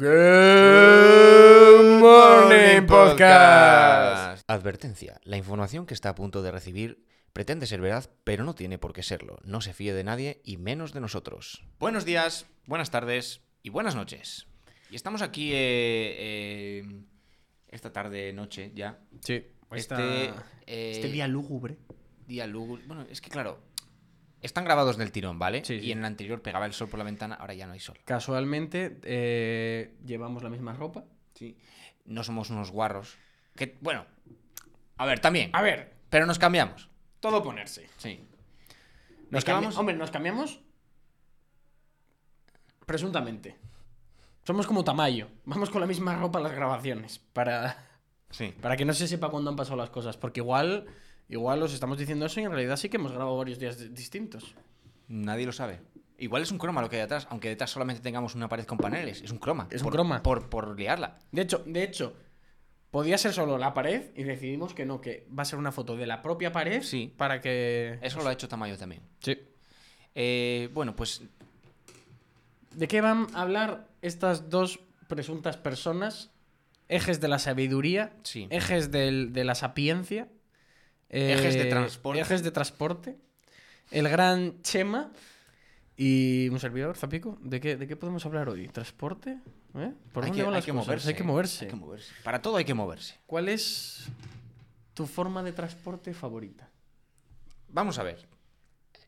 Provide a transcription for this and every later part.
Good Morning Podcast. Advertencia. La información que está a punto de recibir pretende ser verdad, pero no tiene por qué serlo. No se fíe de nadie y menos de nosotros. Buenos días, buenas tardes y buenas noches. Y estamos aquí eh, eh, esta tarde, noche ya. Sí, Este, eh, este día lúgubre. día lúgubre. Bueno, es que claro, están grabados del tirón, ¿vale? Sí, sí. Y en el anterior pegaba el sol por la ventana, ahora ya no hay sol. Casualmente eh, llevamos la misma ropa. Sí. No somos unos guarros. Que, bueno, a ver, también. A ver, Pero nos cambiamos. todo ponerse. Sí. Nos cambiamos. Hombre, nos cambiamos. Presuntamente. Somos como Tamayo. Vamos con la misma ropa a las grabaciones. Para, Sí. para que no se sepa cuándo han pasado las cosas. Porque igual, igual os estamos diciendo eso y en realidad sí que hemos grabado varios días di- distintos. Nadie lo sabe. Igual es un croma lo que hay detrás, aunque detrás solamente tengamos una pared con paneles. Es un croma. Es un por- croma. Por, por liarla. De hecho, de hecho, podía ser solo la pared y decidimos que no, que va a ser una foto de la propia pared Sí. para que... Eso lo ha hecho Tamayo también. Sí. Eh, bueno, pues ¿De qué van a hablar estas dos presuntas personas? Ejes de la sabiduría, sí. ejes del- de la sapiencia, eh, Ejes de transporte. ejes de transporte, el gran Chema y un servidor, Zapico. ¿De qué, ¿De qué podemos hablar hoy? ¿Transporte? ¿Eh? ¿Por hay dónde que, van hay las que cosas? moverse. Hay que moverse. Hay que moverse. Para todo hay que moverse. ¿Cuál es tu forma de transporte favorita? Vamos a ver.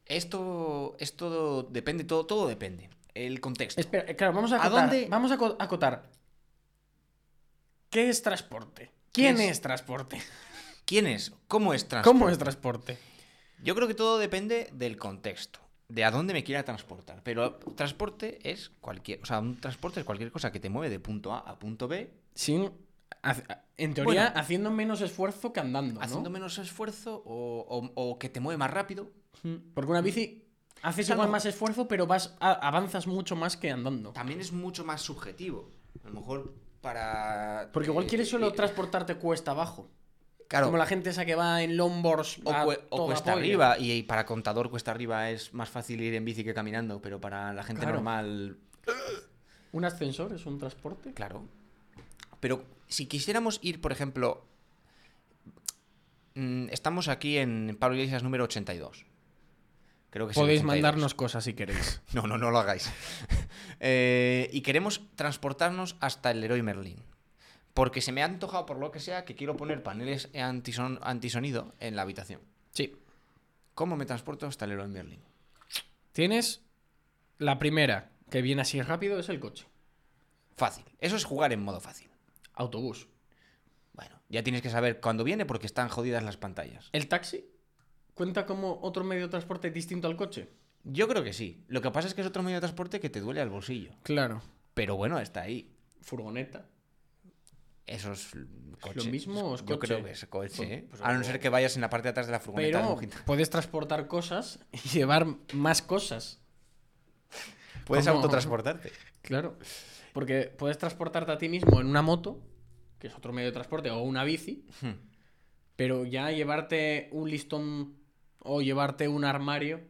Esto, esto depende, todo, todo depende. El contexto. Espera, eh, claro, vamos a ¿A acotar. dónde? Vamos a acotar. ¿Qué es transporte? ¿Quién ¿Qué es, es? transporte? ¿Quién es? ¿Cómo es transporte? ¿Cómo es transporte? Yo creo que todo depende del contexto, de a dónde me quiera transportar. Pero transporte es cualquier, o sea, un transporte es cualquier cosa que te mueve de punto A a punto B, Sin, en teoría, Bueno. haciendo menos esfuerzo que andando, ¿no? haciendo menos esfuerzo o, o- o que te mueve más rápido. Porque una bici haces O sea, igual no- más esfuerzo, pero vas a- avanzas mucho más que andando. También es mucho más subjetivo. A lo mejor para. Porque igual quieres solo transportarte cuesta abajo. Claro, Como la gente esa que va en longboards o, cuesta polla. arriba. Y, y para contador cuesta arriba es más fácil ir en bici que caminando. Pero para la gente Claro. normal. ¿Un ascensor es un transporte? Claro. Pero si quisiéramos ir, por ejemplo. mm, Estamos aquí en Pablo Iglesias número 82. Creo que Podéis 82. mandarnos cosas si queréis. No, no, no lo hagáis. Eh, y queremos transportarnos hasta el Leroy Merlin. Porque se me ha antojado, por lo que sea, que quiero poner paneles antison- antisonido en la habitación. Sí. ¿Cómo me transporto hasta el Leroy Merlin? Tienes la primera, que viene así rápido, es el coche. Fácil. Eso es jugar en modo fácil. Autobús. Bueno, ya tienes que saber cuándo viene porque están jodidas las pantallas. ¿El taxi cuenta como otro medio de transporte distinto al coche? Yo creo que sí. Lo que pasa es que es otro medio de transporte que te duele al bolsillo. Claro. Pero bueno, está ahí. Furgoneta. Eso es coche. ¿Lo mismo o es Yo coche? creo que es coche. Pues- ¿eh? pues a no ser que vayas en la parte de atrás de la furgoneta. Pero puedes transportar cosas y llevar más cosas. Puedes ¿Cómo? autotransportarte. Claro. Porque puedes transportarte a ti mismo en una moto, que es otro medio de transporte, o una bici, Hmm. pero ya llevarte un listón o llevarte un armario.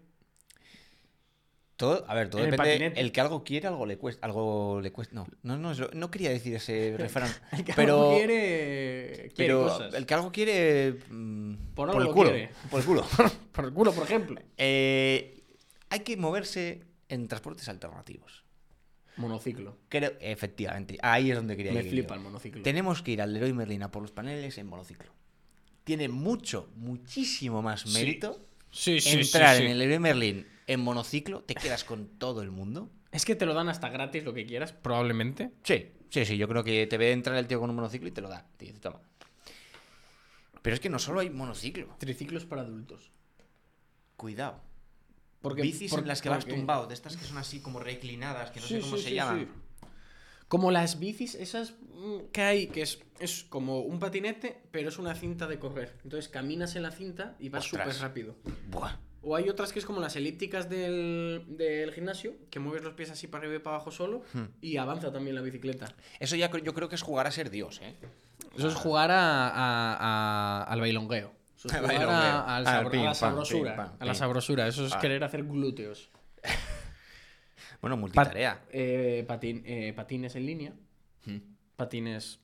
Todo, a ver, todo En depende. El que algo quiere, algo le cuesta. Algo le cuesta. No, no, no, no quería decir ese refrán. El que pero algo quiere, quiere pero cosas. el que algo quiere. mm, Por el lo culo. quiere. Por el culo. Por el culo, por ejemplo. Eh, hay que moverse en transportes alternativos. Monociclo. Creo, efectivamente, ahí es donde quería Me ir. flipa yo. el monociclo. Tenemos que ir al Leroy Merlin a por los paneles en monociclo. Tiene mucho, muchísimo más mérito Sí, sí, entrar sí, sí. en el Leroy Merlin en monociclo. Te quedas con todo el mundo. Es que te lo dan hasta gratis lo que quieras, probablemente. Sí, sí, sí. Yo creo que te ve entrar el tío con un monociclo y te lo da. Te dice, toma. Pero es que no solo hay monociclo. Triciclos para adultos. Cuidado. Porque, Bicis por- en las que vas tumbado, de estas que son así como reclinadas, que no sé cómo sí, se sí, llaman. sí. Como las bicis esas mm, que hay, que es, es como un patinete, pero es una cinta de correr. Entonces caminas en la cinta y vas súper rápido. Buah. O hay otras que es como las elípticas del, del gimnasio, que mueves los pies así para arriba y para abajo solo Hmm. y avanza también la bicicleta. Eso ya yo creo que es jugar a ser Dios, ¿eh? Eso es jugar a, a- a- al bailongueo. Eso es Al jugar a, al Al sabro- pim, a la sabrosura. a la sabrosura. Eso es Ah. querer hacer glúteos. Bueno, Pat- multitarea. eh, eh, patines en línea. Mm. Patines.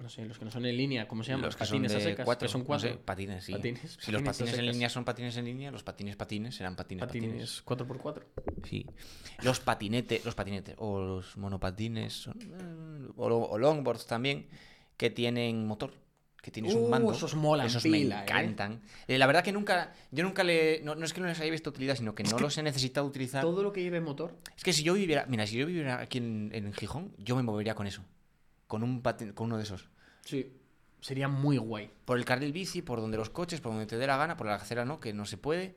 No sé, los que no son en línea, ¿cómo se llaman? Los que patines son a secas. cuatro, son no cuatro. sé, patines, sí. Patines, si los patines en línea son patines en línea, los patines patines serán patines patines. patines 4x4. Sí. Los patinetes, los patinetes o los monopatines son, eh, o, o longboards también que tienen motor, que tienes un Uh, mando. esos molan Esos pila, me ¿eh? encantan. Eh, la verdad que nunca, yo nunca le, no, no es que no les haya visto utilidad, sino que no los he necesitado utilizar. Todo lo que lleve motor. Es que si yo viviera, mira, si yo viviera aquí en, en Gijón, yo me movería con eso, con un patin- con uno de esos. Sí. Sería muy guay. Por el carril bici, por donde los coches, por donde te dé la gana, por la acera no, que no se puede.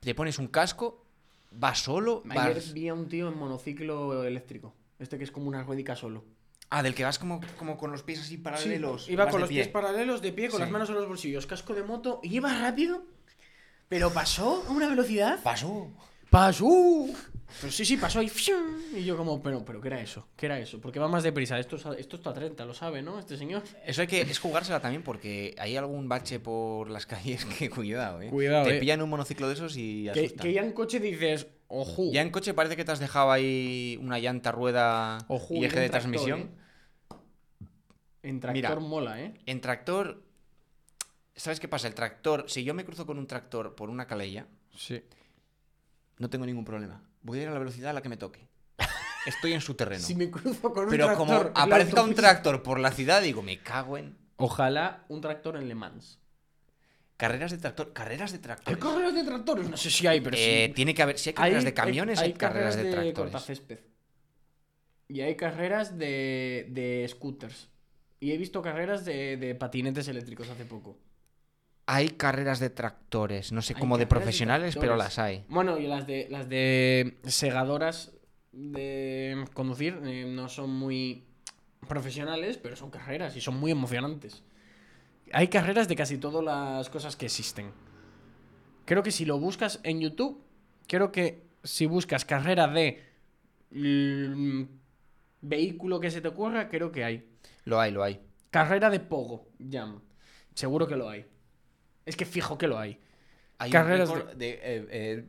Te pones un casco, vas solo, Ayer vas... vi a un tío en monociclo eléctrico. Este que es como una ruedica solo. Ah, del que vas como, como con los pies así paralelos. iba con los pie. pies paralelos, de pie, con Sí. las manos en los bolsillos, casco de moto, y iba rápido, pero pasó a una velocidad. Pasó. ¡Pasó! Pero sí, sí, pasó. ¡fium! Y yo como, pero, pero ¿qué era eso? ¿Qué era eso? Porque va más deprisa. Esto, esto está a 30, lo sabe, ¿no? Este señor. Eso hay que es jugársela también porque hay algún bache por las calles que cuidado, eh. Cuidado, Te eh. pillan un monociclo de esos y Que, asustan. que ya en coche dices, ojo. Ya en coche parece que te has dejado ahí una llanta, rueda y eje de tractor, transmisión. ¿eh? En tractor Mira. mola, ¿eh? En tractor, ¿sabes qué pasa? El tractor, si yo me cruzo con un tractor por una calella, Sí. no tengo ningún problema. Voy a ir a la velocidad a la que me toque. Estoy en su terreno. Si me cruzo con un Pero tractor. como aparezca un tractor por la ciudad, digo, me cago en. Ojalá un tractor en Le Mans. Carreras de tractor, carreras de ¿Hay tractores. carreras de tractores? No sé si hay, pero Eh, sí. Tiene que haber, si hay carreras de camiones, hay, carreras de, tractores. cortacésped. Y hay carreras de, de scooters. Y he visto carreras de, de patinetes eléctricos hace poco. Hay carreras de tractores, no sé, como de profesionales, pero las hay. Bueno, y las de las de segadoras de conducir eh, no son muy profesionales, pero son carreras y son muy emocionantes. Hay carreras de casi todas las cosas que existen. Creo que si lo buscas en YouTube, creo que si buscas carrera de vehículo que se te ocurra, creo que hay. Lo hay, lo hay. Carrera de Pogo, Jam. Seguro que lo hay. Es que fijo que lo hay. Hay Carreras un récord de... eh,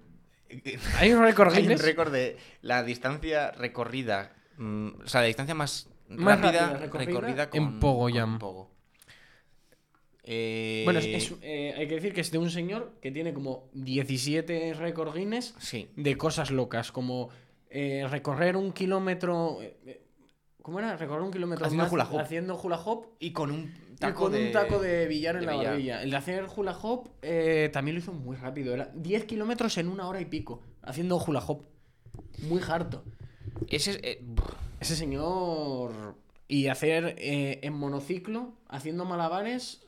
eh, Hay un récord Hay un récord de la distancia recorrida. mm, o sea, la distancia más, Más rápida, rápida recorrida recorrida en Pogo con Jam. Pogo. Eh, Bueno, es, es, eh, hay que decir que es de un señor que tiene como 17 récord Guinness Sí. de cosas locas, como eh, recorrer un kilómetro. ¿Cómo era? Recorrer un kilómetro Haciendo más hula hop. haciendo hula hop Y con un y con de... un taco de billar en de la billar. barbilla. El de hacer hula hop eh, también lo hizo muy rápido. Era 10 kilómetros en una hora y pico haciendo hula hop. Muy harto. Ese es... eh, Ese señor. Y hacer eh, en monociclo, haciendo malabares.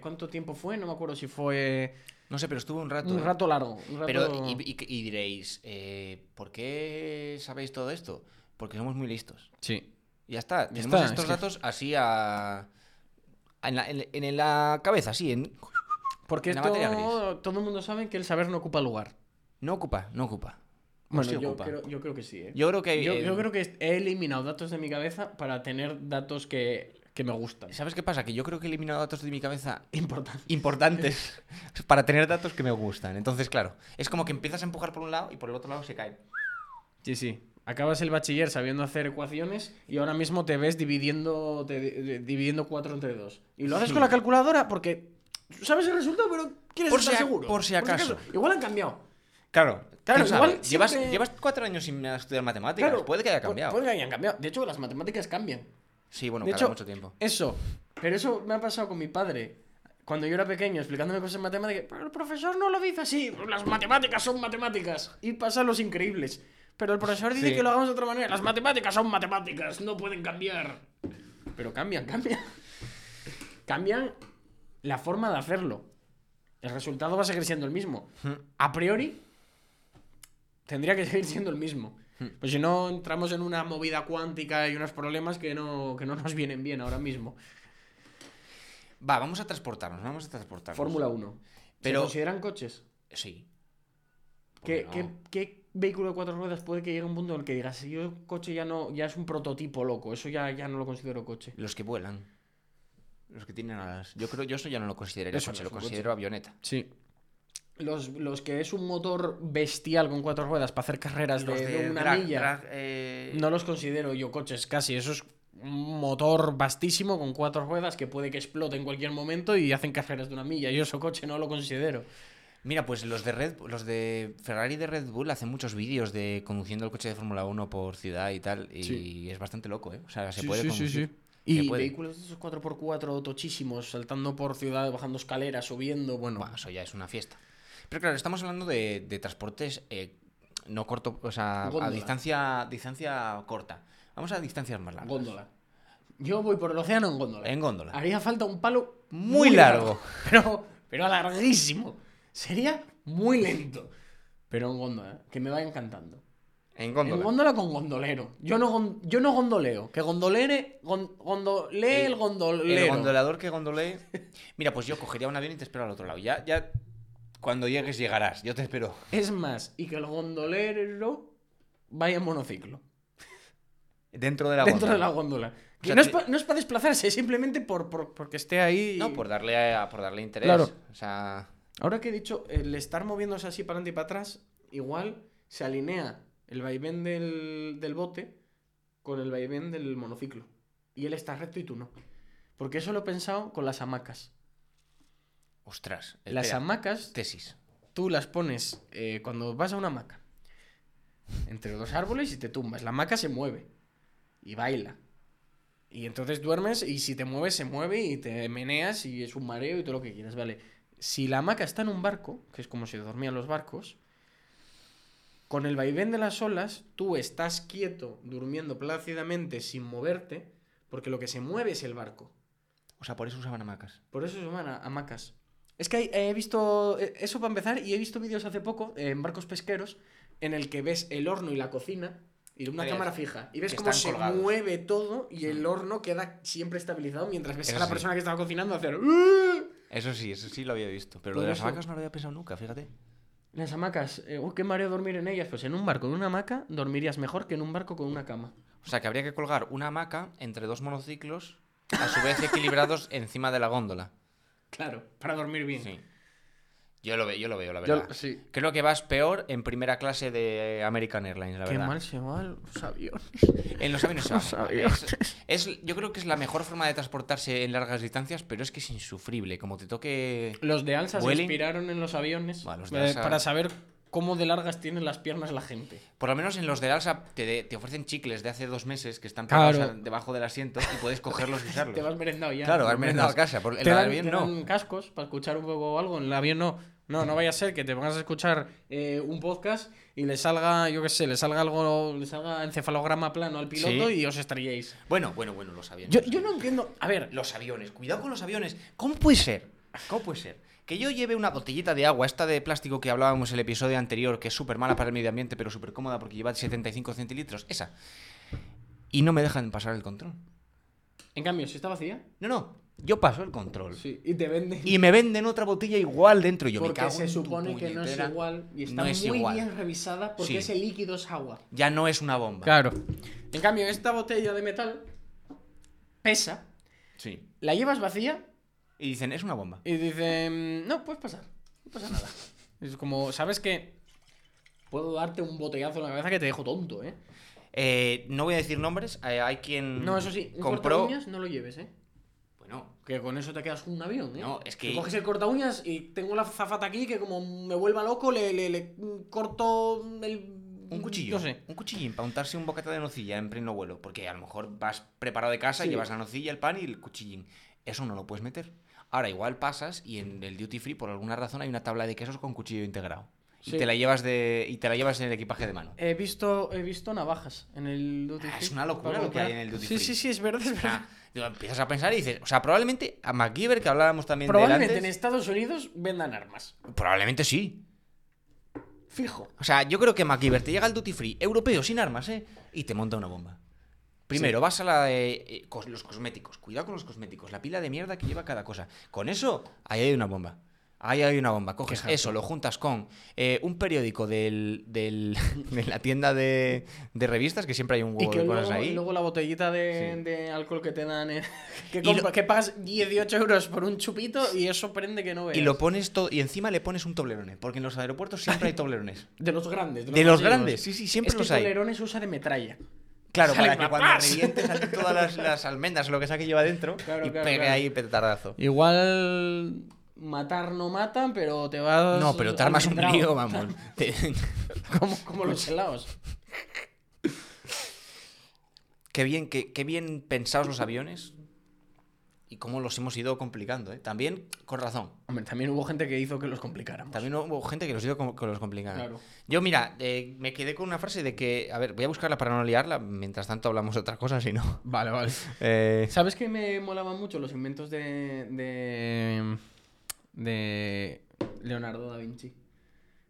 ¿Cuánto tiempo fue? No me acuerdo si fue. no sé, pero estuvo un rato. Un rato largo. un rato- Pero, y, y- y diréis, eh, ¿por qué sabéis todo esto? Porque somos muy listos. Sí. Ya está, Ya tenemos está, estos es que- datos así a... En la, en- en la cabeza, así, en... Porque En la materia esto todo el mundo sabe que el saber no ocupa lugar. No ocupa, no ocupa. Bueno, sí yo, ocupa. creo, yo creo que sí. ¿eh? Yo creo que... Yo, eh, yo creo que he eliminado datos de mi cabeza para tener datos que, que me gustan. ¿Sabes qué pasa? Que yo creo que he eliminado datos de mi cabeza Importante. importantes para tener datos que me gustan. Entonces, claro, es como que empiezas a empujar por un lado y por el otro lado se caen. Sí, sí. Acabas el bachiller sabiendo hacer ecuaciones y ahora mismo te ves dividiendo, te- dividiendo 4 entre 2. Y lo haces Sí. con la calculadora porque sabes el resultado, pero quieres Por estar si a- seguro. por si acaso. Igual han cambiado. Claro, Claro, igual llevas, siempre- llevas cuatro años sin estudiar matemáticas. Claro, Puede que haya cambiado. Puede que hayan cambiado. De hecho, las matemáticas cambian. Sí, bueno, de cada hecho, mucho tiempo. Eso. Pero eso me ha pasado con mi padre. Cuando yo era pequeño, explicándome cosas en matemáticas. Pero el profesor no lo dice así. Las matemáticas son matemáticas. Y pasan los increíbles. Pero el profesor dice Sí. que lo hagamos de otra manera. Las matemáticas son matemáticas. No pueden cambiar. Pero cambian, cambian. Cambian la forma de hacerlo. El resultado va a seguir siendo el mismo. A priori, tendría que seguir siendo el mismo. Pues si no, entramos en una movida cuántica y unos problemas que no, que no nos vienen bien ahora mismo. Va, vamos a transportarnos, vamos a transportarnos. Fórmula 1. Pero- ¿Se consideran coches? Sí. ¿Por ¿Qué, qué no? qué- qué vehículo de cuatro ruedas puede que llegue a un punto en el que digas, si yo coche ya no, ya es un prototipo loco, eso ya, ya no lo considero coche? Los que vuelan. Los que tienen alas. Yo creo, yo eso ya no lo consideraría Eso no coche, es lo coche. considero avioneta. Sí. los, los que es un motor bestial con cuatro ruedas para hacer carreras de, una drag- milla. drag, eh, No los considero yo coches casi. Eso es un motor vastísimo con cuatro ruedas que puede que explote en cualquier momento y hacen carreras de una milla. Yo eso coche no lo considero. Mira, pues los de Red, los de Ferrari y de Red Bull hacen muchos vídeos de conduciendo el coche de Fórmula 1 por ciudad y tal. Y Sí. es bastante loco, ¿eh? O sea, se Sí, puede sí, sí, conducir. sí. Y puede. vehículos de esos 4x4 tochísimos, saltando por ciudad, bajando escaleras, subiendo. Bueno, eso ya es una fiesta. Pero claro, estamos hablando de, de transportes eh, no corto, o sea, a distancia, distancia corta. Vamos a distancias más largas. góndola. Yo voy por el océano en góndola. En góndola. Haría falta un palo Muy largo. Pero, pero larguísimo. Sería muy lento. Pero en góndola, que me va encantando. En En góndola. góndola con gondolero. Yo no, gon- yo no gondoleo. Que gondolere. gon- gondolee el, gondolero. El gondolador que gondolee. Mira, pues yo cogería un avión y te espero al otro lado. Ya, ya. Cuando llegues, llegarás. Yo te espero. Es más, y que el gondolero vaya en monociclo. Dentro de la dentro góndola. de la góndola. Que sea, no, es te- pa- no es para desplazarse, es simplemente por, por- porque esté ahí. No, por darle, a- por darle interés. Claro. O sea. Ahora que he dicho, el estar moviéndose así para adelante y para atrás, igual se alinea el vaivén del, del bote con el vaivén del monociclo. Y él está recto y tú no. Porque eso lo he pensado con las hamacas. Ostras. Las hamacas, Tesis. tú las pones eh, cuando vas a una hamaca. Entre dos árboles y te tumbas. La hamaca se mueve. Y baila. Y entonces duermes y si te mueves se mueve y te meneas y es un mareo y todo lo que quieras, ¿vale? Si la hamaca está en un barco, que es como si dormían los barcos, con el vaivén de las olas, tú estás quieto, durmiendo plácidamente, sin moverte, porque lo que se mueve es el barco. O sea, por eso usaban hamacas. Por eso a- hamacas. Es que hay- he visto eh, eso para empezar y he visto vídeos hace poco en barcos pesqueros en el que ves el horno y la cocina y una cámara fija y ves cómo se colgados. mueve todo y el horno queda siempre estabilizado mientras ves Eso a la sí. persona que estaba cocinando hacer. Eso sí, eso sí lo había visto. Pero lo de las eso- hamacas no lo había pensado nunca, fíjate. Las hamacas, eh, qué mareo dormir en ellas. Pues en un barco, en una hamaca, dormirías mejor que en un barco con una cama. O sea, que habría que colgar una hamaca entre dos monociclos, a su vez equilibrados encima de la góndola. Claro, para dormir bien. Sí. Yo lo veo, yo lo veo, la Yo- verdad. sí. Creo que vas peor en primera clase de American Airlines, la Qué verdad. mal se van los aviones. En los aviones se va Los muy mal. aviones. Es, es- yo creo que es la mejor forma de transportarse en largas distancias, pero es que es insufrible. Como te toque. Los de Alsa se inspiraron en los aviones Bueno, los de eh, Alsa- para saber cómo de largas tienen las piernas la gente. Por lo menos en los de Alsa te, te ofrecen chicles de hace dos meses que están pegados debajo del asiento y puedes cogerlos y usarlos. Te vas merendado ya. Claro, lo merendado a casa. Por el Te dan, avión te no. dan cascos para escuchar un poco algo. En el avión no. No, no vaya a ser que te pongas a escuchar eh, un podcast y le salga, yo qué sé, le salga algo, le salga encefalograma plano al piloto Sí. y os estrelléis. Bueno, bueno, bueno, los aviones. Yo, yo no entiendo. A ver, Los aviones, cuidado con los aviones. ¿Cómo puede ser? ¿Cómo puede ser? Que yo lleve una botellita de agua, esta de plástico que hablábamos en el episodio anterior, que es súper mala para el medio ambiente, pero súper cómoda porque lleva 75 centilitros, esa. Y no me dejan pasar el control. en cambio, si está vacía, No, no, yo paso el control. sí, y te venden. Y me venden otra botella igual dentro. y Yo me porque cago se en tu supone que no es igual y está No muy igual. bien revisada porque Sí. ese líquido es agua. Ya no es una bomba. Claro. En cambio, esta botella de metal pesa, Sí. la llevas vacía Y dicen, es una bomba. y dicen, no, puedes pasar, no pasa nada. Es como, ¿sabes que Puedo darte un botellazo en la cabeza que te dejo tonto, ¿eh? Eh, no voy a decir nombres. eh, hay quien No, eso sí, un compró. corta no lo lleves, ¿eh? Bueno, Que con eso te quedas con un avión, ¿eh? No, es que- coges el corta uñas y tengo la zafata aquí que como me vuelva loco le, le, le corto el... Un cuchillo. No sé. Un cuchillín para untarse un bocata de nocilla en pleno vuelo. Porque a lo mejor vas preparado de casa, Sí. llevas la nocilla, el pan y el cuchillín. Eso no lo puedes meter. Ahora, igual pasas y en el duty free, por alguna razón, hay una tabla de quesos con cuchillo integrado. Y Sí. te la llevas de. Y te la llevas en el equipaje de mano. He visto, he visto navajas en el duty Ah, free. es una locura lo que hay en el duty sí, free. Sí, sí, es verdad, es O verdad. digo, empiezas a pensar y dices. O sea, probablemente a MacGyver, que hablábamos también de Probablemente en antes, Estados Unidos vendan armas. Probablemente sí. Fijo. O sea, yo creo que MacGyver te llega al duty free europeo sin armas, ¿eh? Y te monta una bomba. Primero, vas a la de eh, cos- los cosméticos. Cuidado con los cosméticos. La pila de mierda que lleva cada cosa. Con eso, ahí hay una bomba. Ahí hay una bomba. Coges eso, lo juntas con eh, un periódico del, del- de la tienda de, de revistas, que siempre hay un Y huevo que de luego, ahí. luego la botellita de, Sí. de alcohol que te dan. eh, que, Y compra- lo- que pagas 18 euros por un chupito y eso prende que no veas. Y lo pones todo, y encima le pones un toblerone, porque en los aeropuertos siempre hay toblerones. De los grandes. De los grandes, sí, sí, siempre es que los hay. Tolerone se usa de metralla. Claro, para que cuando ¡paz! revientes aquí todas las, las almendras o lo que sea que lleva dentro Claro, y claro, pegue claro. ahí petardazo. Igual matar no matan, pero te vas. No, pero te armas un lío, vamos. Te- como, como los helados. qué, bien, qué, qué bien pensados los aviones y cómo los hemos ido complicando, ¿eh? También con razón. Hombre, también hubo gente que hizo que los complicáramos. También hubo gente que los hizo que los complicaron. Claro. Yo, mira, eh, me quedé con una frase de que. A ver, voy a buscarla para no liarla. Mientras tanto, hablamos de otra cosa, si no. Vale, vale. Eh, ¿Sabes que me molaban mucho los inventos de. de. de Leonardo da Vinci?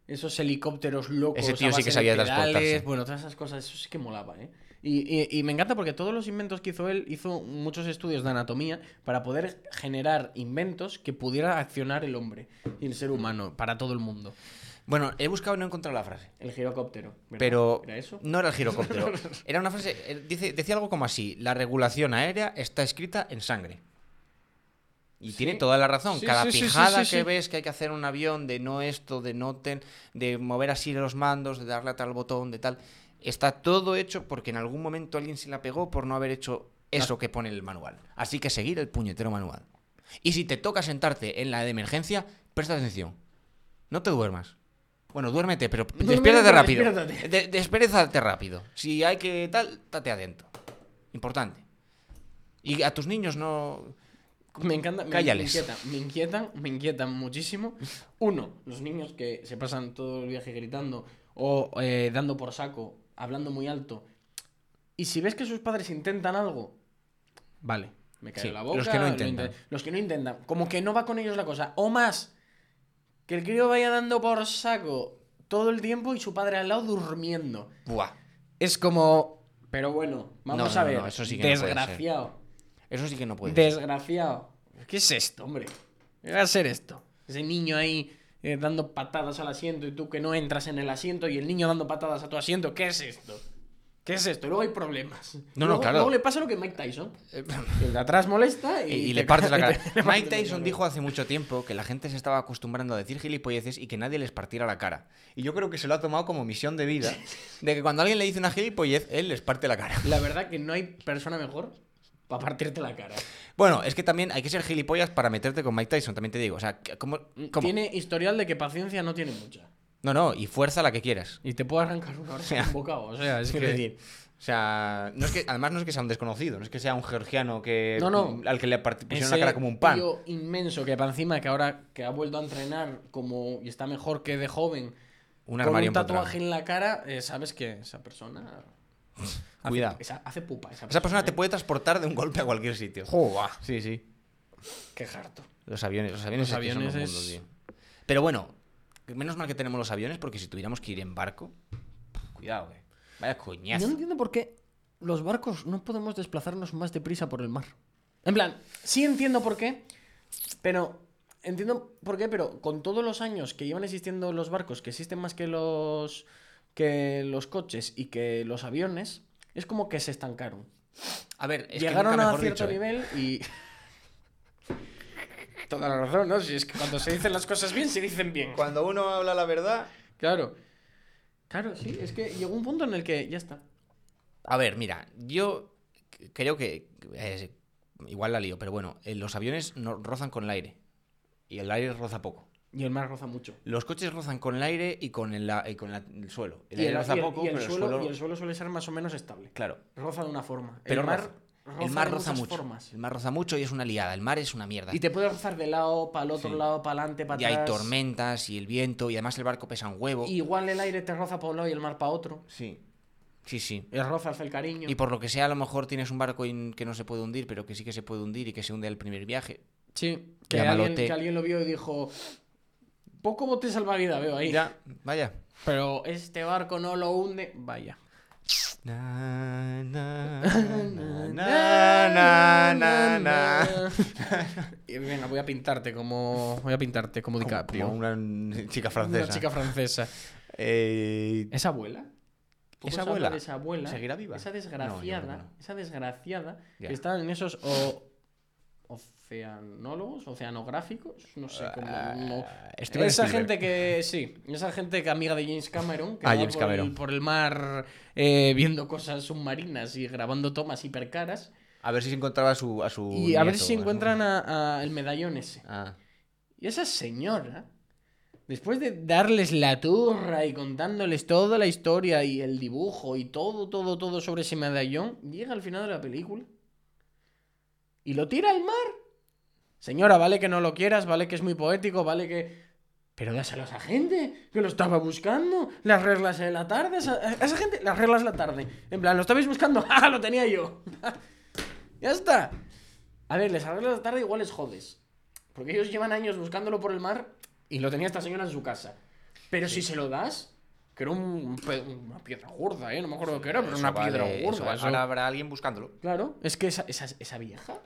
Esos helicópteros locos. Ese tío sí que sabía de transportarse. Bueno, todas esas cosas, eso sí que molaba, ¿eh? Y, y- y me encanta porque todos los inventos que hizo él, hizo muchos estudios de anatomía para poder generar inventos que pudiera accionar el hombre y el ser humano para todo el mundo. bueno, he buscado y no he encontrado la frase. El girocóptero. ¿verdad? Pero ¿Era eso? no era el girocóptero. Era una frase. eh, Dice, decía algo como así: La regulación aérea está escrita en sangre. Y Sí. tiene toda la razón. Sí, Cada sí, pijada que ves que hay que hacer un avión, de no esto, de no ten, de mover así los mandos, de darle a tal botón, de tal. Está todo hecho porque en algún momento alguien se la pegó por no haber hecho eso que pone el manual. Así que seguir el puñetero manual. Y si te toca sentarte en la de emergencia, presta atención. No te duermas. Bueno, duérmete, pero Duérmete, despiértate rápido. despiértate. De- desperezate rápido. Si hay que tal, tate adentro. Importante. Y a tus niños no. Me encanta, me, me Cállales. me inquietan, me inquietan muchísimo. Uno, los niños que se pasan todo el viaje gritando o eh, dando por saco, hablando muy alto. Y si ves que sus padres intentan algo, vale, me cae Sí, la boca. los que no intentan. inte- los que no intentan, como que no va con ellos la cosa. O más, que el crío vaya dando por saco todo el tiempo y su padre al lado durmiendo. Buah. Es como, pero bueno, vamos No, a ver, no, eso sí que no puede ser. desgraciado. Eso sí que no puede. Desgraciado. ¿Qué es esto, hombre? ¿Qué va a ser esto? Ese niño ahí eh, dando patadas al asiento y tú que no entras en el asiento y el niño dando patadas a tu asiento. ¿Qué es esto? ¿Qué es esto? Luego hay problemas. No, no, claro. Luego le pasa lo que Mike Tyson. El de atrás molesta y, Y, y le partes la ca- cara. Mike Tyson dijo hace mucho tiempo que la gente se estaba acostumbrando a decir gilipolleces y que nadie les partiera la cara. Y yo creo que se lo ha tomado como misión de vida. De que cuando alguien le dice una gilipollez, él les parte la cara. La verdad que no hay persona mejor para partirte la cara. Bueno, es que también hay que ser gilipollas para meterte con Mike Tyson, también te digo. O sea, ¿cómo? cómo? Tiene historial de que paciencia no tiene mucha. No, no, y fuerza la que quieras. Y te puede arrancar una oreja un bocado. O sea, es que... decir, o sea, no es que, además no es que sea un desconocido, no es que sea un georgiano que No, no. al que le pusieron la cara como un pan. tío inmenso que para encima que ahora que ha vuelto a entrenar como y está mejor que de joven Un con armario un tatuaje en la cara, eh, sabes que esa persona hace- Cuidado. esa- hace pupa. Esa, Esa persona te ¿eh? puede transportar de un golpe a cualquier sitio. Joder, Sí, sí. qué harto. Los aviones, los aviones, Los es que son aviones un es- mundo, tío. Pero bueno, menos mal que tenemos los aviones porque si tuviéramos que ir en barco, cuidado, eh. Vaya Yo coñazo. no entiendo por qué los barcos no podemos desplazarnos más deprisa por el mar. En plan, sí entiendo por qué, pero entiendo por qué, pero con todos los años que llevan existiendo los barcos, que existen más que los que los coches y que los aviones, es como que se estancaron. A ver, es Llegaron que nunca a cierto dicho, eh. nivel y toda la razón, ¿no? Si es que cuando se dicen las cosas bien, se dicen bien. Cuando uno habla la verdad. Claro. Claro, sí, es que llegó un punto en el que ya está. A ver, mira, yo creo que. eh, igual la lío, pero bueno, eh, los aviones no rozan con el aire. Y el aire roza poco. Y el mar roza mucho. Los coches rozan con el aire y con el, y con la- el suelo. El Y aire el, roza y el- poco, y el suelo, y el suelo suele ser más o menos estable. Claro. Roza de una forma. Pero el mar roza. roza, el mar roza mucho. formas. El mar roza mucho y es una liada. El mar es una mierda. Y te puede rozar de lado, para el otro Sí. lado, para adelante, para Y atrás. hay tormentas y el viento y además el barco pesa un huevo. Igual el aire te roza para un lado y el mar para otro. Sí. Sí, sí. El roza hace el cariño. Y por lo que sea, a lo mejor tienes un barco que no se puede hundir, pero que sí que se puede hundir y que se hunde al primer viaje. Sí, que alguien, que alguien lo vio y dijo... Poco bote salvavidas veo ahí. Ya, vaya. Pero este barco no lo hunde. Vaya. Na, na, na. Y venga, voy a pintarte como. Voy a pintarte como DiCaprio. como una chica francesa. Una chica francesa. Eh, ¿Es abuela? Poco ¿Es se habla abuela? esa abuela. ¿Seguirá viva? Esa No, desgraciada. no. Esa desgraciada. Que está en esos. O, oceanólogos, oceanográficos. No sé cómo. no- Ah, Esa gente que. Sí, esa gente que amiga de James Cameron. Que Ah, va James por, Cameron. El, por el mar eh, viendo cosas submarinas y grabando tomas hipercaras. A ver si se encontraba a su. A su Y a ver si su- encuentran a- a el medallón ese. Ah. Y esa señora, después de darles la turra y contándoles toda la historia y el dibujo y todo, todo, todo sobre ese medallón, llega al final de la película y lo tira al mar. Señora, vale que no lo quieras, vale que es muy poético, vale que... Pero dáselo a esa gente que lo estaba buscando. Las reglas en la tarde. Esa, a esa gente, las reglas en la tarde. En plan, lo estabais buscando. ¡Ah, lo tenía yo! ya está. A ver, les arreglas la tarde igual les jodes. Porque ellos llevan años buscándolo por el mar y lo tenía esta señora en su casa. Pero si se lo das, que era un una piedra gorda, ¿eh? No me acuerdo qué era, pero Eso una vale- piedra eso gorda. eso- Ahora habrá alguien buscándolo. Claro, es que esa, esa, esa vieja,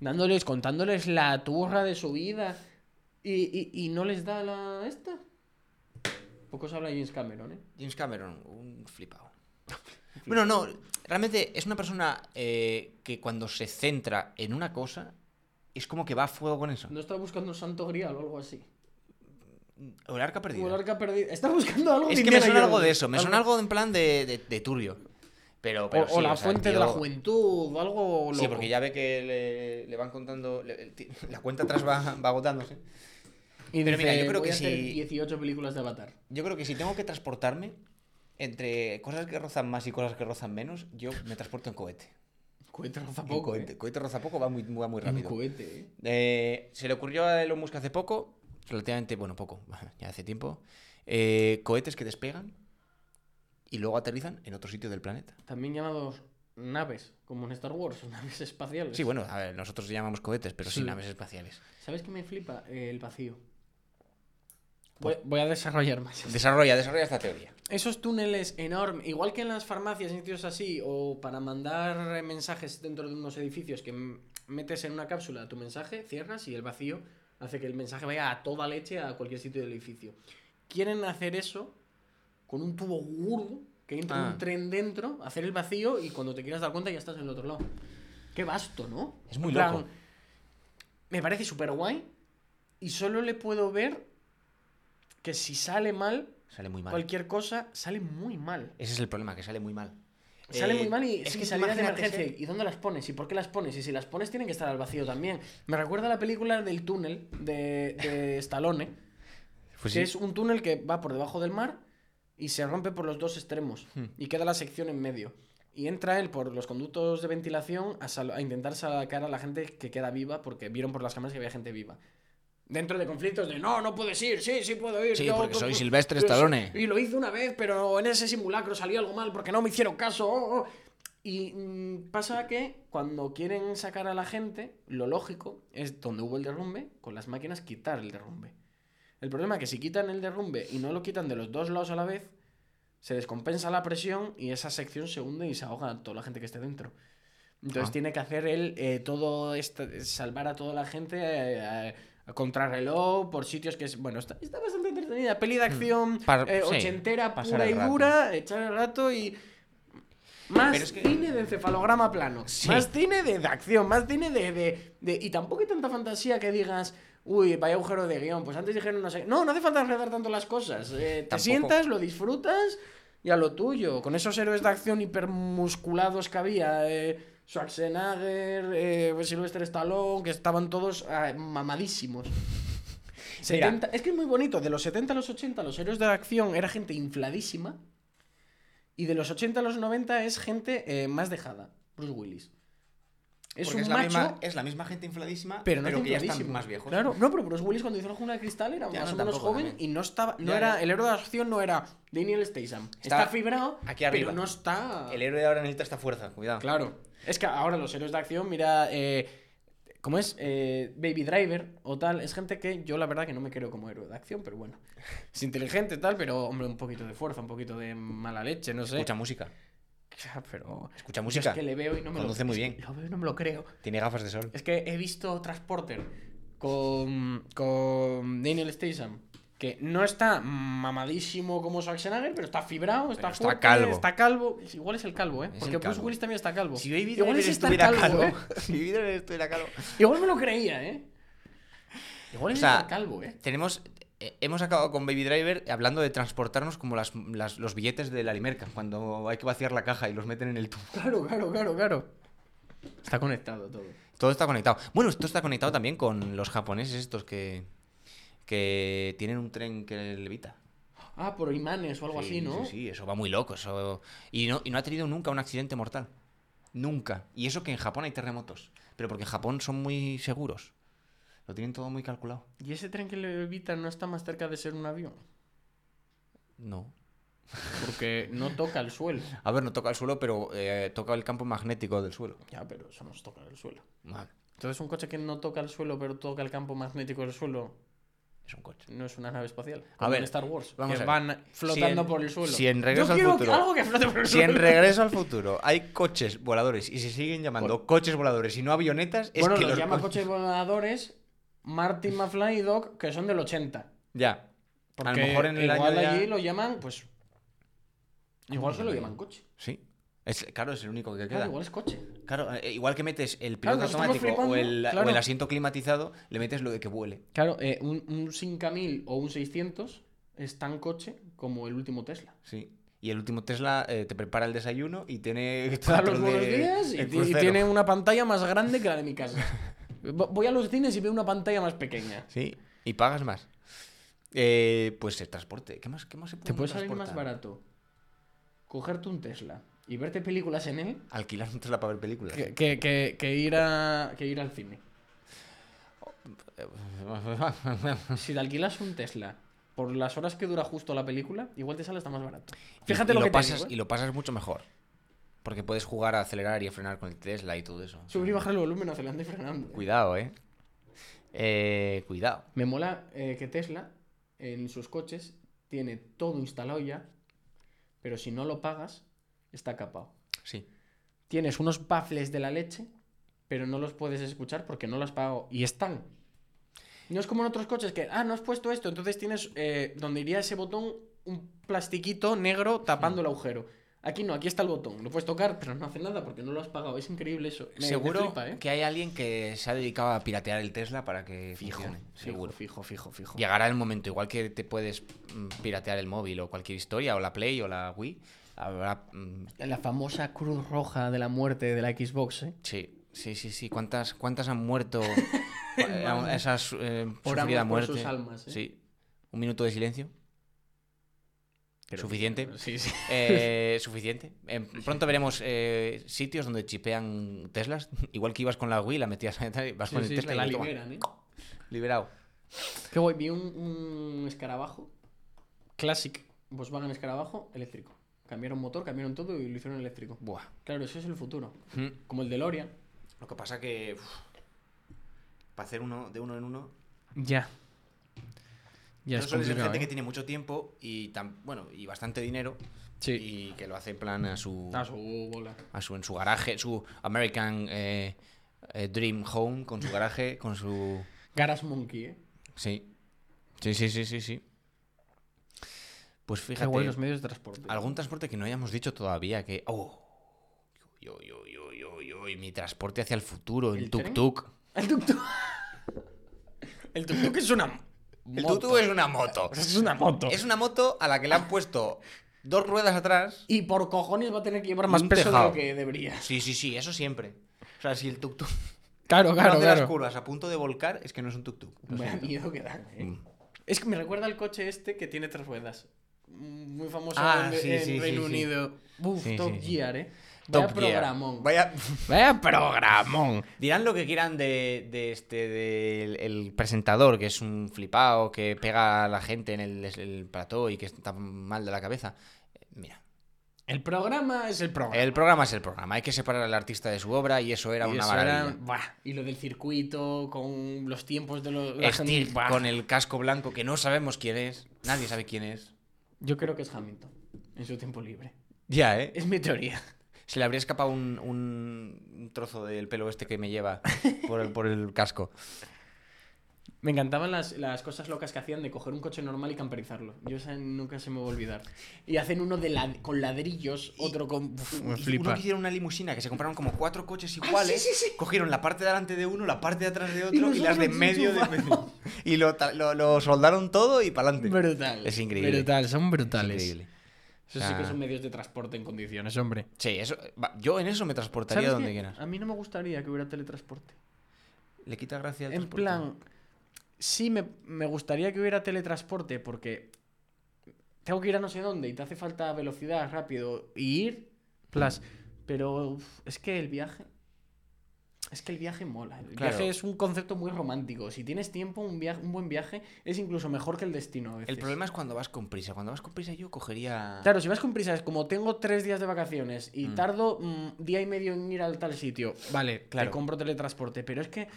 dándoles, contándoles la turra de su vida y, y, y no les da la esta. Poco se habla de James Cameron, ¿eh? James Cameron, un flipado. Bueno, no, realmente es una persona eh, que cuando se centra en una cosa, es como que va a fuego con eso. No está buscando un santo grial o algo así. O el arca O perdida. el arca perdida. Está buscando algo Es que me suena algo de eso, me suena algo en plan de, de, de turbio. Pero, O, pero o sí, la sea, fuente el de la tío- juventud, o algo loco. Sí, porque ya ve que le, le van contando. le- la cuenta atrás va, va agotándose. Y Pero mira, dice, yo creo "Voy que a hacer si- 18 películas de Avatar. Yo creo que si tengo que transportarme entre cosas que rozan más y cosas que rozan menos, yo me transporto en cohete. Cohete roza poco, cohete, ¿eh? cohete roza poco, va muy, va muy Un rápido. cohete, ¿eh? Eh, se le ocurrió a Elon Musk hace poco, relativamente, bueno, poco, ya hace tiempo, eh, cohetes que despegan y luego aterrizan en otro sitio del planeta. También llamados naves, como en Star Wars, naves espaciales. Sí, bueno, a ver, nosotros llamamos cohetes, pero Sí. naves espaciales. ¿Sabes qué me flipa? Eh, el vacío. Voy, voy a desarrollar más. Desarrolla, desarrolla esta teoría. Esos túneles enormes, igual que en las farmacias y sitios así, o para mandar mensajes dentro de unos edificios que metes en una cápsula tu mensaje, cierras y el vacío hace que el mensaje vaya a toda leche a cualquier sitio del edificio. Quieren hacer eso con un tubo gordo que entra Ah. un tren dentro, hacer el vacío y cuando te quieras dar cuenta ya estás en el otro lado. Qué vasto, ¿no? Es muy plan, loco. Me parece súper guay y solo le puedo ver que si sale mal, Sale muy mal. cualquier cosa sale muy mal. Ese es el problema, que sale muy mal. Sale Eh, muy mal y es que salidas de emergencia. ¿Y dónde las pones? ¿Y por qué las pones? Y si las pones tienen que estar al vacío también. Me recuerda a la película del túnel de, de Stallone, Pues que sí. es un túnel que va por debajo del mar y se rompe por los dos extremos Hmm. y queda la sección en medio. Y entra él por los conductos de ventilación a, sal- a intentar sacar a la gente que queda viva porque vieron por las cámaras que había gente viva. Dentro de conflictos de no, no puedes ir, sí, sí puedo ir. Sí, yo- porque soy Silvestre Stallone. Y lo hice una vez, pero en ese simulacro salió algo mal porque no me hicieron caso. oh, oh. Y mm, pasa que cuando quieren sacar a la gente, lo lógico es donde hubo el derrumbe, con las máquinas quitar el derrumbe. El problema es que si quitan el derrumbe y no lo quitan de los dos lados a la vez, se descompensa la presión y esa sección se hunde y se ahoga toda la gente que esté dentro. Entonces Ah. tiene que hacer él eh, todo esto, salvar a toda la gente eh, a contrarreloj por sitios que es. Bueno, está, está bastante entretenida. Peli de acción Par- eh, sí, ochentera, pura y dura, echar el rato y. Más es que- cine de encefalograma plano. Sí. Más cine de, de acción. Más cine de, de, de- Y tampoco hay tanta fantasía que digas. Uy, vaya agujero de guion. Pues antes dijeron no sé. No, no hace falta enredar tanto las cosas. Eh, te Tampoco. sientas, lo disfrutas y a lo tuyo. Con esos héroes de acción hipermusculados que había. Eh, Schwarzenegger, eh, Sylvester Stallone, que estaban todos ah, mamadísimos. 70 es que es muy bonito. De los 70 a los 80, los héroes de la acción era gente infladísima. Y de los 80 a los 90 es gente eh, más dejada. Bruce Willis. Es Porque un es la, macho, misma, es la misma gente infladísima, pero pero, no que ya están más viejos. Claro, no, pero Bruce Willis cuando hizo la jungla de cristal era Ya, más o menos tampoco, joven también. y no estaba. No Ya, era, ya. El héroe de acción no era Daniel Statham. Estaba Está fibrado, aquí arriba. pero no está. El héroe de ahora necesita esta fuerza, cuidado. Claro. Es que ahora los héroes de acción, mira. Eh, ¿Cómo es? Eh, Baby Driver o tal. Es gente que yo la verdad que no me creo como héroe de acción, pero bueno. Es inteligente tal, pero hombre, un poquito de fuerza, un poquito de mala leche, no sé. Escucha música. Pero. Escucha música. Es que le veo y no me Conduce lo muy bien. Lo veo y no me lo creo. Tiene gafas de sol. Es que he visto Transporter con, con Daniel Statham, que no está mamadísimo como Schwarzenegger, pero está fibrado, está está fuerte, calvo. está calvo. Igual es el calvo, ¿eh? Es Porque Bruce. Willis también está calvo. Si Baby Igual es estar calvo, calvo. Si Driver estuviera calvo. Igual me lo creía, ¿eh? Igual es O sea, estar calvo, ¿eh? Tenemos. Eh, Hemos acabado con Baby Driver hablando de transportarnos como las, las- los billetes de la Limerca, cuando hay que vaciar la caja y los meten en el tubo. Claro, claro, claro, claro. Está conectado todo. Todo está conectado. Bueno, esto está conectado también con los japoneses estos que, que tienen un tren que levita. Ah, por imanes o algo Sí, así, ¿no? Sí, sí, eso va muy loco. Eso... Y, no, y no ha tenido nunca un accidente mortal. Nunca. Y eso que en Japón hay terremotos. Pero porque en Japón son muy seguros. Lo tienen todo muy calculado. ¿Y ese tren que le evita no está más cerca de ser un avión? No. Porque no toca el suelo. A ver, no toca el suelo, pero eh, toca el campo magnético del suelo. Ya, pero eso no es tocar el suelo. Vale. Entonces un coche que no toca el suelo pero toca el campo magnético del suelo Es un coche. no es una nave espacial. A ver, en Star Wars. vamos que a ver. van flotando Si en- por el suelo. si en Regreso Yo al quiero Futuro- algo que flote por el Si en regreso al futuro hay coches voladores y se siguen llamando coches voladores y no avionetas, es bueno, que los los llama co- coches voladores Martin McFly y Doc, que son del 80. Ya. Porque a lo mejor en el igual año ya- allí lo llaman, pues... Igual se lo llama? llaman coche. Sí. Es, claro, es el único que Claro, queda. igual es coche. Claro, eh, igual que metes el Claro, piloto automático o el, o claro. el asiento climatizado, le metes lo de que vuele. Claro, eh, un, un 5000 o un 600 es tan coche como el último Tesla. Sí. Y el último Tesla eh, te prepara el desayuno y tiene. Da los buenos de- días y, tiene una pantalla más grande que la de mi casa. Vo- Voy a los cines y veo una pantalla más pequeña. Sí, y pagas más. Eh, pues el transporte. ¿Qué más, qué más se puede Te puede salir más barato cogerte un Tesla y verte películas en él Alquilar un Tesla para ver películas. que, que- que- que ir, a, que ir al cine. Si te alquilas un Tesla por las horas que dura justo la película, igual te sale hasta más barato. Fíjate y, lo, lo que pasas, te digo, Y ¿eh? lo pasas mucho mejor. Porque puedes jugar a acelerar y a frenar con el Tesla y todo eso. Subir y bajar el volumen acelerando y frenando. Cuidado, eh. Eh, cuidado. Me mola eh, que Tesla en sus coches tiene todo instalado ya, pero si no lo pagas, está capado. Sí. Tienes unos baffles de la leche, pero no los puedes escuchar porque no los has pagado. Y están. No es como en otros coches que, ah, no has puesto esto, entonces tienes eh, donde iría ese botón un plastiquito negro tapando el agujero. Aquí no, aquí está el botón. Lo puedes tocar, pero no hace nada porque no lo has pagado. Es increíble eso. Me- me Seguro flipa, ¿eh? que hay alguien que se ha dedicado a piratear el Tesla para que Fijo, funcione. Seguro. fijo, fijo, fijo. Llegará el momento, igual que te puedes mm, piratear el móvil o cualquier historia, o la Play o la Wii. Habrá. mm, La famosa cruz roja de la muerte de la Xbox, ¿eh? sí, sí, sí, sí. ¿Cuántas, cuántas han muerto? eh, Vamos. a esa su- eh, por muerte. sus almas, ¿eh? Sí. Un minuto de silencio. Creo ¿Suficiente? Sí, sí. Eh, suficiente. Eh, pronto veremos eh, sitios donde chipean Teslas. Igual que ibas con la Wii, la metías y vas Sí, con el Tesla te y la liberan, ¿eh? liberado. Qué guay, vi un, un escarabajo. Classic Volkswagen escarabajo eléctrico. Cambiaron motor, cambiaron todo y lo hicieron eléctrico. Buah. Claro, eso es el futuro. Mm. Como el DeLorean. Lo que pasa que. uf, para hacer uno de uno en uno. Ya. Ya suele ser complicado, gente ¿eh? que tiene mucho tiempo y tan, bueno, y bastante dinero. Sí. Y que lo hace en plan a su. A su bola. a su, en su garaje, su American eh, eh, Dream Home, con su garaje, con su. Garage Monkey, ¿eh? Sí. Sí, sí, sí, sí, sí. Pues fíjate. guay los medios de transporte. Algún transporte que no hayamos dicho todavía, que... ¡Oh! Yo, yo, yo, yo, yo, y mi transporte hacia el futuro, el ¿El tren? tuk-tuk. El tuk-tuk. El tuk-tuk es una. El moto. tuk-tuk es una moto. Es una moto. Es una moto a la que le han puesto dos ruedas atrás. Y por cojones va a tener que llevar más peso de lo que debería. Sí, sí, sí, eso siempre. O sea, si el tuk-tuk Claro, claro, las claro. curvas a punto de volcar, es que no es un tuk-tuk. Vaya siento. miedo que ¿eh? Mm. Es que me recuerda al coche este que tiene tres ruedas. Muy famoso Ah, en, sí, en sí, Reino sí. Unido. Uf, Top. Gear, ¿eh? Top Vaya Gear. programón. Vaya... Vaya programón. Dirán lo que quieran de, de este del el presentador, que es un flipado, que pega a la gente en el, el plató y que está mal de la cabeza. Eh, Mira, El programa es el programa. el programa es el programa. Hay que separar al artista de su obra y eso era Y una eso maravilla. era- buah, y lo del circuito con los tiempos de los. gente- con el casco blanco que no sabemos quién es. Nadie sabe quién es. Yo creo que es Hamilton en su tiempo libre. Ya, ¿eh? Es mi teoría. Se le habría escapado un, un- trozo del pelo este que me lleva por el, por el casco. Me encantaban las, las cosas locas que hacían de coger un coche normal y camperizarlo. Yo esa nunca se me va a olvidar. Y hacen uno de lad- con ladrillos, otro con... Uf, me Uno que hicieron una limusina que se compraron como cuatro coches iguales. sí, sí, sí. Cogieron la parte de delante de uno, la parte de atrás de otro Y las de medio de medio. Y lo, lo- lo soldaron todo y para adelante. Brutal. Es increíble. Brutal, son brutales. Increíble. Eso sí que son medios de transporte en condiciones, hombre. Sí, eso, yo en eso me transportaría ¿Sabes donde qué? quieras. A mí no me gustaría que hubiera teletransporte. Le quita gracia al En transporte. plan, sí me, me gustaría que hubiera teletransporte porque tengo que ir a no sé dónde y te hace falta velocidad, rápido, y ir, plus. Pero uf, es que el viaje... Es que el viaje mola. El Claro. viaje es un concepto muy romántico. Si tienes tiempo, un, viaje, un buen viaje es incluso mejor que el destino a veces. El problema es cuando vas con prisa. Cuando vas con prisa yo cogería... Claro, si vas con prisa, es como tengo tres días de vacaciones y Mm. tardo mm, día y medio en ir al tal sitio. Vale, Claro. te compro teletransporte, pero es que.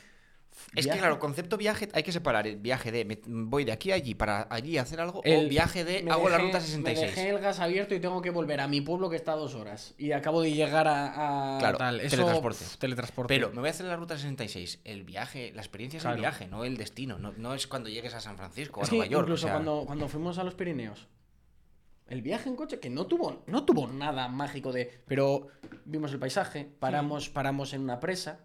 Es viaje- que claro, concepto viaje hay que separar el viaje de me- voy de aquí a allí para allí hacer algo El- o viaje de me hago la ruta Me 66. dejé el gas abierto y tengo que volver a mi pueblo que está a dos horas. Y acabo de llegar a. a Claro, tal. Eso, teletransporte. teletransporte. Pero me voy a hacer la ruta 66. El viaje, la experiencia es Claro. el viaje, no el destino. No, no es cuando llegues a San Francisco o a Nueva York. incluso o sea, cuando, cuando fuimos a los Pirineos. El viaje en coche, que no tuvo, no tuvo nada mágico de. Pero vimos el paisaje, paramos, paramos en una presa,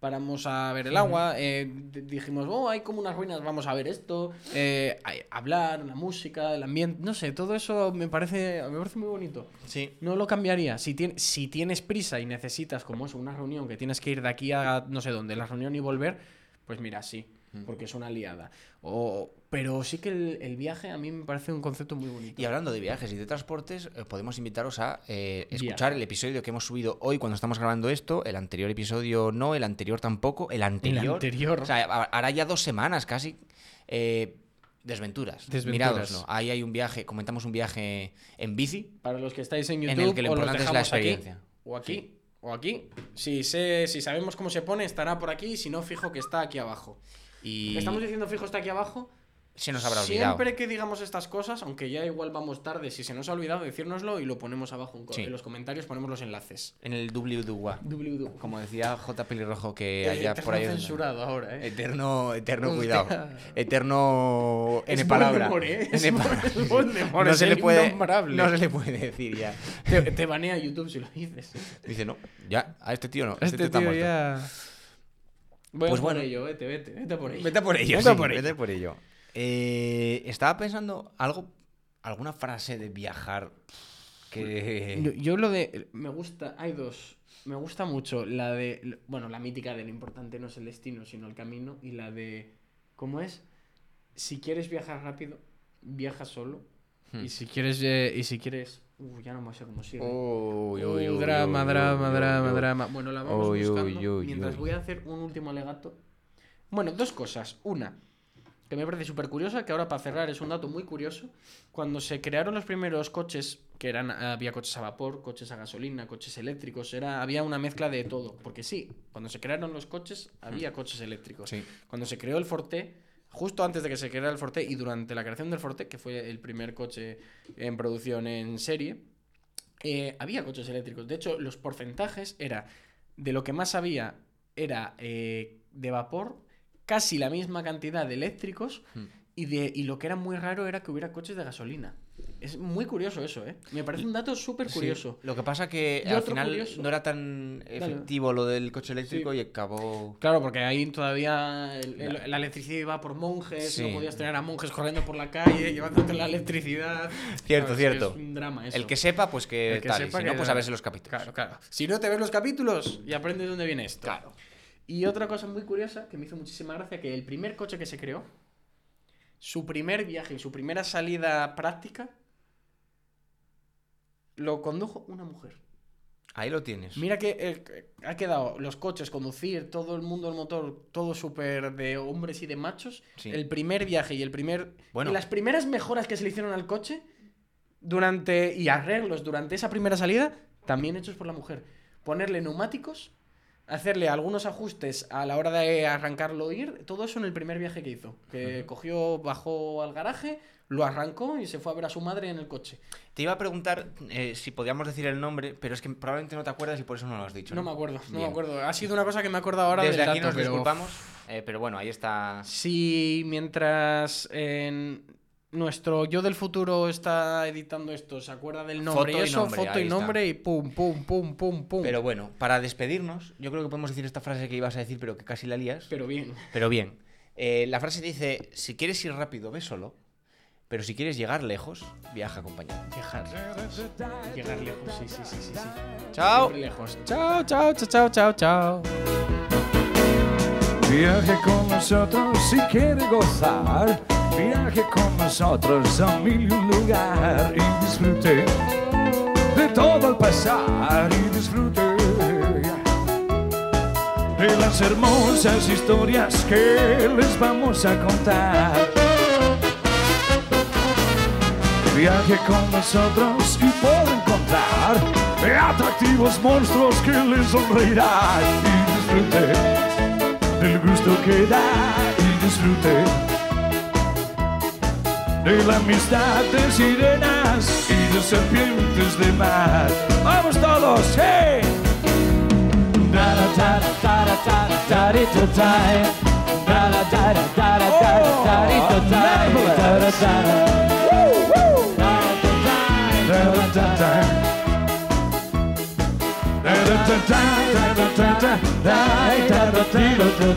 paramos a ver el agua, eh, dijimos, oh, hay como unas ruinas, vamos a ver esto, eh, hablar, la música, el ambiente, no sé, todo eso me parece, me parece muy bonito. Sí. No lo cambiaría. Si, si tienes prisa y necesitas, como eso, una reunión que tienes que ir de aquí a no sé dónde, la reunión y volver, pues mira, sí. Porque es una liada. O, pero sí que el, el viaje a mí me parece un concepto muy bonito. Y hablando de viajes y de transportes, eh, podemos invitaros a eh, Viaje. escuchar el episodio que hemos subido hoy cuando estamos grabando esto. El anterior episodio no, el anterior tampoco. El anterior. El anterior. O sea, ha- hará ya dos semanas casi. eh, desventuras. Desventuras. Miradoslo. Ahí hay un viaje, comentamos un viaje en bici. Para los que estáis en En YouTube, el que lo importante es la dejamos aquí, experiencia. o aquí, o aquí. Si, sé, si sabemos cómo se pone, estará por aquí. Si no, fijo que está aquí abajo. Y Estamos diciendo fijo está aquí abajo. se nos habrá olvidado. Siempre que digamos estas cosas, aunque ya igual vamos tarde, si se nos ha olvidado, decírnoslo y lo ponemos abajo en, co- Sí. en los comentarios, ponemos los enlaces. En el www. Como decía J. Pelirrojo que Eh, allá por ahí. eterno censurado ahora, ¿eh? Eterno, eterno, Hostia. cuidado. Eterno. Es N palabra. Voldemort, ¿eh? N palabra. es Voldemort, No se le puede. No se le puede decir ya. Te, te banea YouTube si lo dices. Dice, no, ya, a este tío no. Este, Este tío está tío muerto. ya... Voy Pues a por bueno. ello, vete, vete, vete por ello. Vete por ello, Vete sí, por vete ello. por ello. Eh, estaba pensando algo, alguna frase de viajar que... Yo, yo lo de... Me gusta... Hay dos. Me gusta mucho la de... Bueno, la mítica de lo importante no es el destino, sino el camino. Y la de... ¿Cómo es? Si quieres viajar rápido, viaja solo. Hmm. Y si quieres... eh, y si quieres... Uh, ya no me sé cómo sigue. Uy, uy, uy, drama, uy, drama, uy, drama, uy. drama. Bueno, la vamos buscando uy, mientras uy. voy a hacer un último alegato. Bueno, dos cosas. Una, que me parece súper curiosa, que ahora para cerrar es un dato muy curioso. Cuando se crearon los primeros coches, que eran, había coches a vapor, coches a gasolina, coches eléctricos, era, había una mezcla de todo. Porque sí, cuando se crearon los coches, había coches eléctricos. Sí. Cuando se creó el Forte, justo antes de que se creara el Forte y durante la creación del Forte, que fue el primer coche en producción en serie, eh, había coches eléctricos. De hecho, los porcentajes era de lo que más había era eh, de vapor, casi la misma cantidad de eléctricos Hmm. y, de, y lo que era muy raro era que hubiera coches de gasolina. Es muy curioso eso, ¿eh? Me parece un dato súper Sí, curioso. Lo que pasa que Y al final curioso. no era tan efectivo lo del coche eléctrico y acabó... Claro, porque ahí todavía el- el- la electricidad iba por monjes, Sí. no podías tener a monjes corriendo por la calle, llevándote la electricidad. Cierto, Claro, cierto. Es un drama eso. El que sepa, pues que, El que tal. y si no, pues a verse los capítulos. Claro, claro. Si no te ves los capítulos y aprendes de dónde viene esto. Claro. Y otra cosa muy curiosa que me hizo muchísima gracia, que el primer coche que se creó, su primer viaje y su primera salida práctica, lo condujo una mujer. Ahí lo tienes. Mira que eh, ha quedado los coches, conducir, todo el mundo del motor, todo súper de hombres y de machos. Sí. El primer viaje y el primer... Bueno. Y las primeras mejoras que se le hicieron al coche durante y arreglos durante esa primera salida, también hechos por la mujer. Ponerle neumáticos hacerle algunos ajustes a la hora de arrancarlo ir, todo eso en el primer viaje que hizo. Que cogió, bajó al garaje, lo arrancó y se fue a ver a su madre en el coche. Te iba a preguntar eh, si podíamos decir el nombre, pero es que probablemente no te acuerdas y por eso no lo has dicho. No me acuerdo, no me acuerdo. Ha sido una cosa que me he acordado ahora Desde del aquí dato, nos pero- disculpamos, eh, pero bueno, ahí está. Si mientras en nuestro yo del futuro está editando esto, se acuerda del nombre Foto y y eso, nombre, foto y está. nombre y pum, pum, pum, pum, pum. Pero bueno, para despedirnos, yo creo que podemos decir esta frase que ibas a decir, pero que casi la lías. Pero bien. Pero bien, eh, la frase dice: si quieres ir rápido, ve solo. Pero si quieres llegar lejos, viaja acompañado. Llegar. Llegar lejos, sí, sí, sí, sí. sí. Chao. Lejos. Chao, chao, chao, chao, chao, chao. Viaje con nosotros si quiere gozar. Viaje con nosotros a mil lugar y disfrute de todo al pasar y disfrute de las hermosas historias que les vamos a contar. Viaje con nosotros y podrá encontrar atractivos monstruos que les sonreirán y disfrute del gusto que da y disfrute de la amistad de sirenas y de serpientes de mar. ¡Vamos todos! ¡Hey!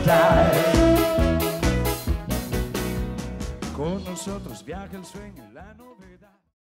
Da nosotros viaja el sueño y la noche.